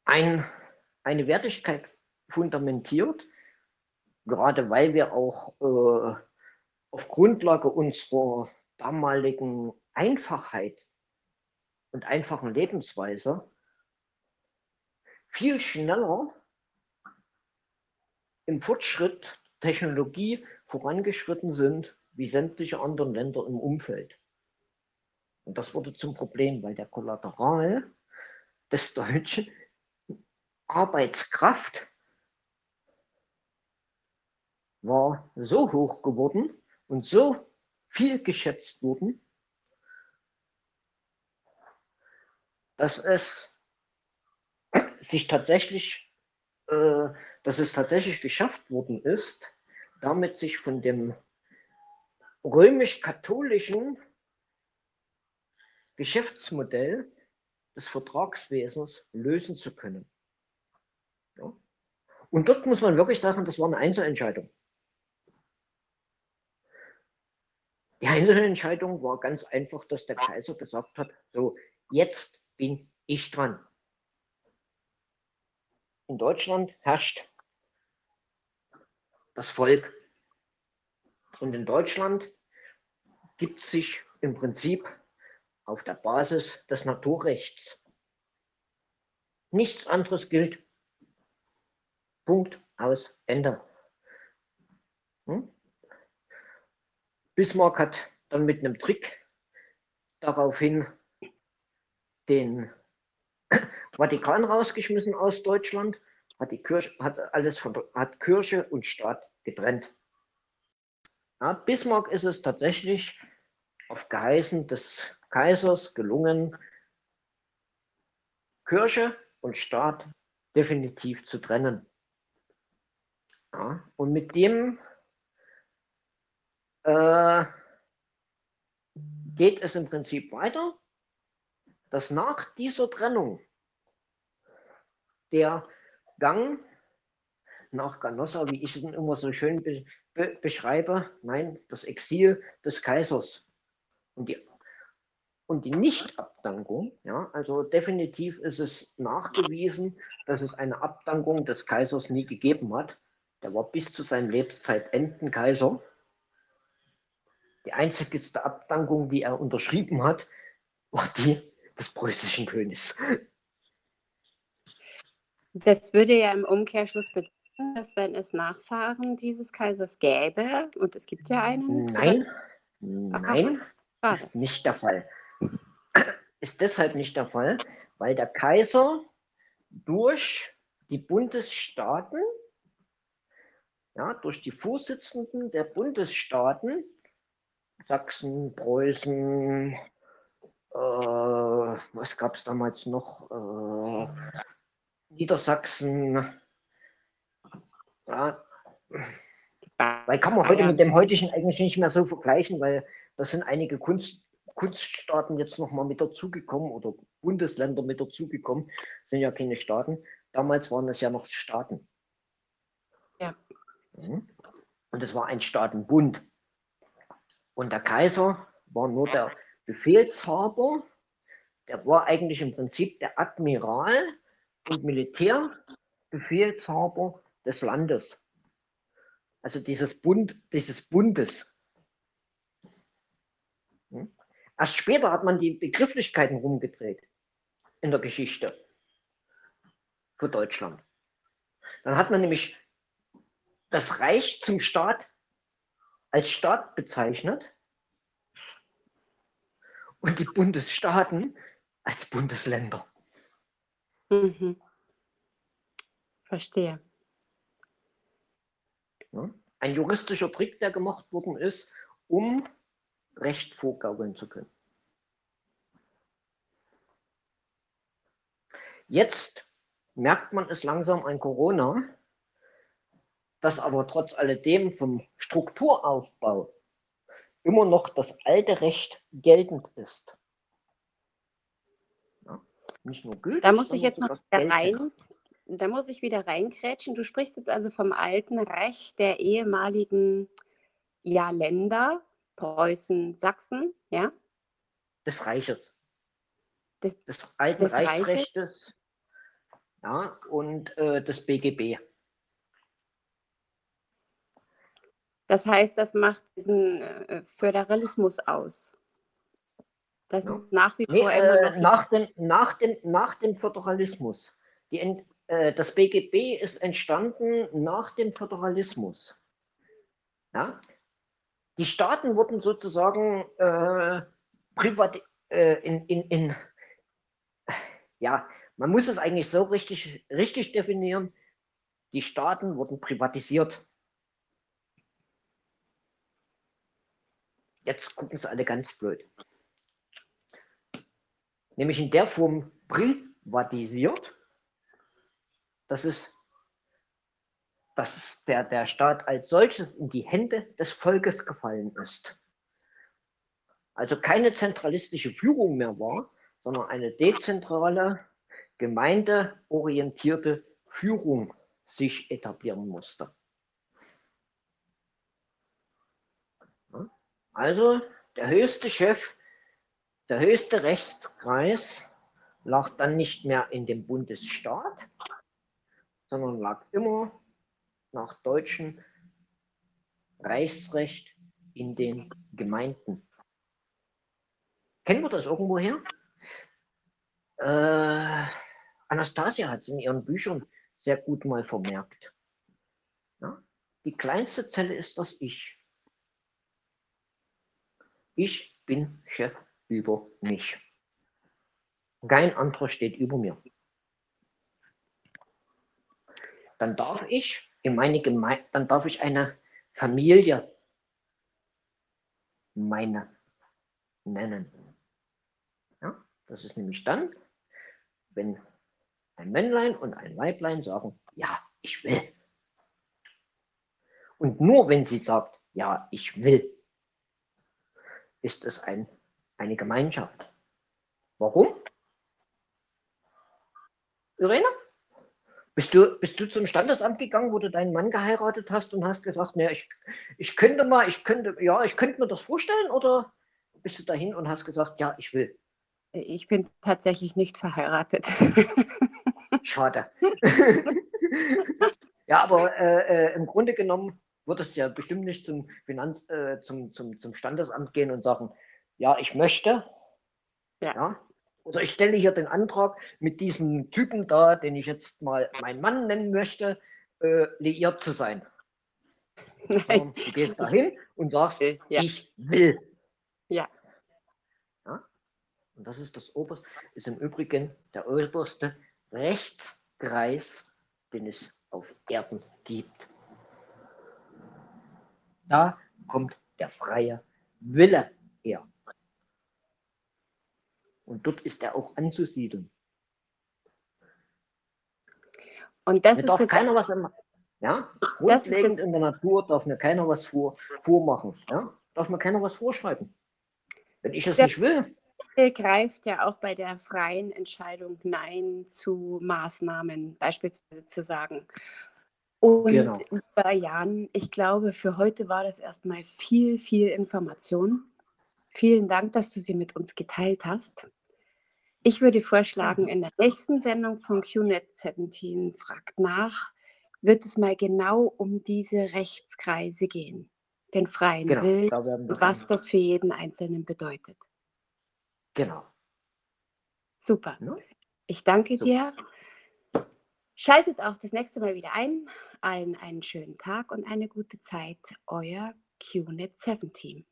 ein, eine Wertigkeit fundamentiert, gerade weil wir auch äh, auf Grundlage unserer damaligen Einfachheit und einfachen Lebensweise viel schneller im Fortschritt Technologie vorangeschritten sind wie sämtliche anderen Länder im Umfeld. Und das wurde zum Problem, weil der Kollateral des Deutschen Arbeitskraft war so hoch geworden und so viel geschätzt worden, dass es sich tatsächlich, äh, dass es tatsächlich geschafft worden ist, damit sich von dem römisch-katholischen Geschäftsmodell des Vertragswesens lösen zu können. Und dort muss man wirklich sagen, das war eine Einzelentscheidung. Die Einzelentscheidung war ganz einfach, dass der Kaiser gesagt hat, so, jetzt bin ich dran. In Deutschland herrscht das Volk. Und in Deutschland gibt sich im Prinzip auf der Basis des Naturrechts. Nichts anderes gilt. Punkt aus Ende. Hm? Bismarck hat dann mit einem Trick daraufhin den <coughs> Vatikan rausgeschmissen aus Deutschland, hat die Kirche, hat alles hat Kirche und Staat getrennt. Ja, Bismarck ist es tatsächlich auf Geheißen des Kaisers gelungen, Kirche und Staat definitiv zu trennen. Ja, und mit dem äh, geht es im Prinzip weiter, dass nach dieser Trennung der Gang nach Ganossa, wie ich es immer so schön be be beschreibe, nein, das Exil des Kaisers und die, und die Nichtabdankung, ja, also definitiv ist es nachgewiesen, dass es eine Abdankung des Kaisers nie gegeben hat. Der war bis zu seinem Lebenszeitenden Kaiser die einzigste Abdankung, die er unterschrieben hat, war die des preußischen Königs.
Das würde ja im Umkehrschluss bedeuten, dass wenn es Nachfahren dieses Kaisers gäbe, und es gibt ja einen.
Nein, nein, Aha, ist nicht der Fall. Ist deshalb nicht der Fall, weil der Kaiser durch die Bundesstaaten, ja, durch die Vorsitzenden der Bundesstaaten Sachsen, Preußen, äh, was gab es damals noch? Äh, Niedersachsen. Ja. Weil kann man heute mit dem heutigen eigentlich nicht mehr so vergleichen, weil da sind einige Kunst, Kunststaaten jetzt nochmal mit dazugekommen oder Bundesländer mit dazugekommen, sind ja keine Staaten. Damals waren es ja noch Staaten.
Ja.
Mhm. Und war ein Staatenbund. Und der Kaiser war nur der Befehlshaber, der war eigentlich im Prinzip der Admiral und Militärbefehlshaber des Landes. Also dieses Bund, dieses Bundes. Hm? Erst später hat man die Begrifflichkeiten rumgedreht in der Geschichte für Deutschland. Dann hat man nämlich das Reich zum Staat als Staat bezeichnet und die Bundesstaaten als Bundesländer.
Mhm. Verstehe.
Ja? Ein juristischer Trick, der gemacht worden ist, um Recht vorgaukeln zu können. Jetzt merkt man es langsam an Corona, dass aber trotz alledem vom Strukturaufbau immer noch das alte Recht geltend ist.
Ja, nicht nur gültig. Da muss ich jetzt noch rein, da muss ich wieder reinkrätschen. Du sprichst jetzt also vom alten Recht der ehemaligen ja, Länder, Preußen, Sachsen, ja?
Des Reiches. Des, des alten des Reichsrechtes ja, und äh, des BGB.
Das heißt, das macht diesen äh, Föderalismus aus.
Das ja. nach wie vor nee, immer noch. Äh, nach, dem, nach, dem, nach dem Föderalismus. Die, äh, das BGB ist entstanden nach dem Föderalismus. Ja? Die Staaten wurden sozusagen äh, privat, äh, in, in, in, ja, man muss es eigentlich so richtig, richtig definieren. Die Staaten wurden privatisiert. Jetzt gucken sie alle ganz blöd. Nämlich in der Form privatisiert, dass es dass der, der Staat als solches in die Hände des Volkes gefallen ist. Also keine zentralistische Führung mehr war, sondern eine dezentrale, gemeindeorientierte Führung sich etablieren musste. Also der höchste Chef, der höchste Rechtskreis lag dann nicht mehr in dem Bundesstaat, sondern lag immer nach deutschem Reichsrecht in den Gemeinden. Kennen wir das irgendwoher? Äh, Anastasia hat es in ihren Büchern sehr gut mal vermerkt. Ja? Die kleinste Zelle ist das Ich. Ich bin Chef über mich. Kein anderer steht über mir. Dann darf ich in meine Gemeinde, dann darf ich eine Familie meine nennen. Ja, das ist nämlich dann, wenn ein Männlein und ein Weiblein sagen, ja, ich will. Und nur wenn sie sagt, ja, ich will, ist es ein, eine Gemeinschaft. Warum? Irene? Bist du, bist du zum Standesamt gegangen, wo du deinen Mann geheiratet hast und hast gesagt, ne, ich, ich könnte mal, ich könnte, ja, ich könnte mir das vorstellen oder bist du dahin und hast gesagt, ja, ich will?
Ich bin tatsächlich nicht verheiratet.
Schade. <laughs> ja, aber äh, äh, im Grunde genommen würdest ja bestimmt nicht zum, Finanz, äh, zum, zum, zum Standesamt gehen und sagen, ja, ich möchte. Ja. ja. Oder ich stelle hier den Antrag mit diesem Typen da, den ich jetzt mal meinen Mann nennen möchte, äh, liiert zu sein. <laughs> Nein. Du gehst dahin und sagst, ja. ich will.
Ja.
ja. Und das ist das oberste, ist im Übrigen der oberste Rechtskreis, den es auf Erden gibt. Da kommt der freie Wille her. Und dort ist er auch anzusiedeln.
Und das
mir darf keiner was machen. Ja? Grundlegend in der Natur darf mir keiner was vor, vormachen. Ja? Darf mir keiner was vorschreiben. Wenn ich es nicht will.
greift ja auch bei der freien Entscheidung Nein zu Maßnahmen beispielsweise zu sagen. Und genau. lieber Jan, ich glaube, für heute war das erstmal viel, viel Information. Vielen Dank, dass du sie mit uns geteilt hast. Ich würde vorschlagen, in der nächsten Sendung von QNet 17 fragt nach, wird es mal genau um diese Rechtskreise gehen, den freien
Genau,
Willen und was das für jeden Einzelnen bedeutet.
genau.
Super.
Ne?
Ich danke
Super.
dir. Schaltet auch das nächste Mal wieder ein. Allen einen schönen Tag und eine gute Zeit. Euer QNet 7 Team.